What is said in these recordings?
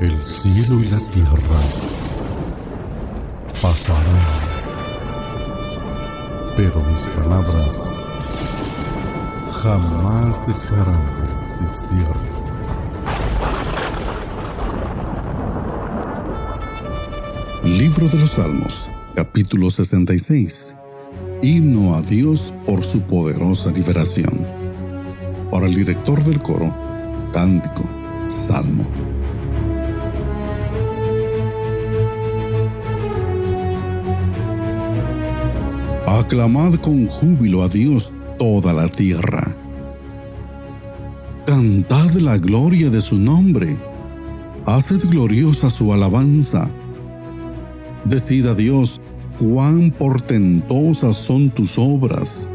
El cielo y la tierra pasarán, pero mis palabras jamás dejarán de existir. Libro de los Salmos, capítulo 66. Himno a Dios por su poderosa liberación. Para el director del coro, cántico, salmo. Aclamad con júbilo a Dios toda la tierra. Cantad la gloria de su nombre. Haced gloriosa su alabanza. Decid a Dios cuán portentosas son tus obras.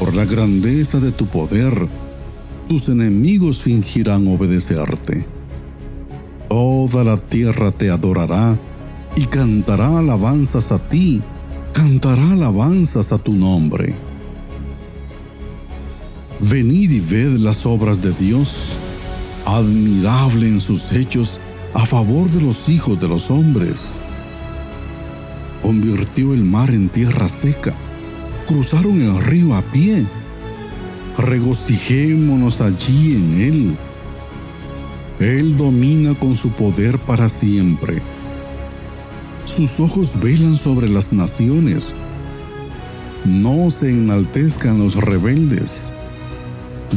Por la grandeza de tu poder, tus enemigos fingirán obedecerte. Toda la tierra te adorará y cantará alabanzas a ti, cantará alabanzas a tu nombre. Venid y ved las obras de Dios, admirable en sus hechos a favor de los hijos de los hombres. Convirtió el mar en tierra seca, cruzaron el río a pie. Regocijémonos allí en Él. Él domina con su poder para siempre sus ojos velan sobre las naciones. No se enaltezcan los rebeldes.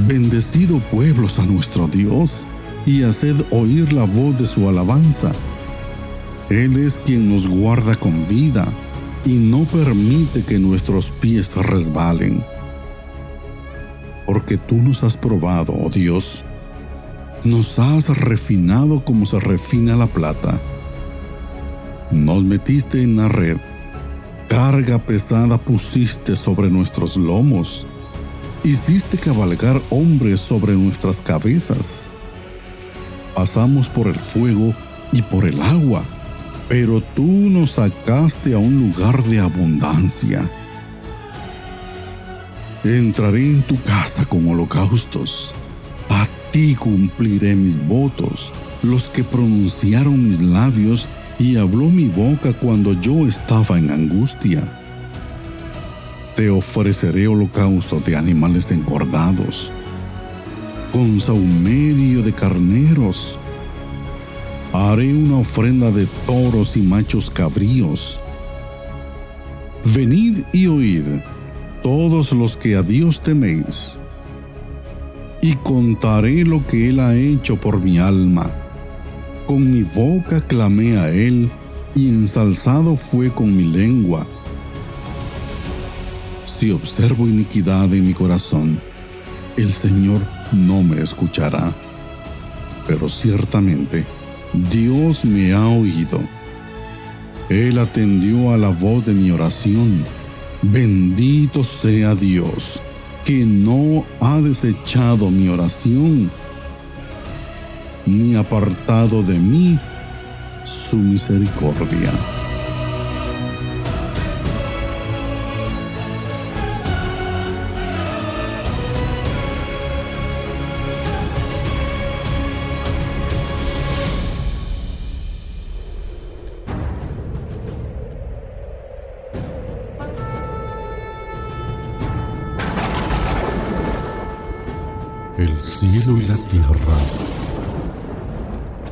Bendecido pueblos a nuestro Dios y haced oír la voz de su alabanza. Él es quien nos guarda con vida y no permite que nuestros pies resbalen. Porque tú nos has probado, oh Dios, nos has refinado como se refina la plata nos metiste en la red, carga pesada pusiste sobre nuestros lomos, hiciste cabalgar hombres sobre nuestras cabezas. Pasamos por el fuego y por el agua, pero tú nos sacaste a un lugar de abundancia. Entraré en tu casa con holocaustos. A ti cumpliré mis votos, los que pronunciaron mis labios y habló mi boca cuando yo estaba en angustia. Te ofreceré holocausto de animales engordados, con saumerio de carneros. Haré una ofrenda de toros y machos cabríos. Venid y oíd, todos los que a Dios teméis, y contaré lo que Él ha hecho por mi alma con mi boca clamé a Él y ensalzado fue con mi lengua. Si observo iniquidad en mi corazón, el Señor no me escuchará. Pero ciertamente Dios me ha oído. Él atendió a la voz de mi oración. Bendito sea Dios, que no ha desechado mi oración ni apartado de mí su misericordia. El cielo y la tierra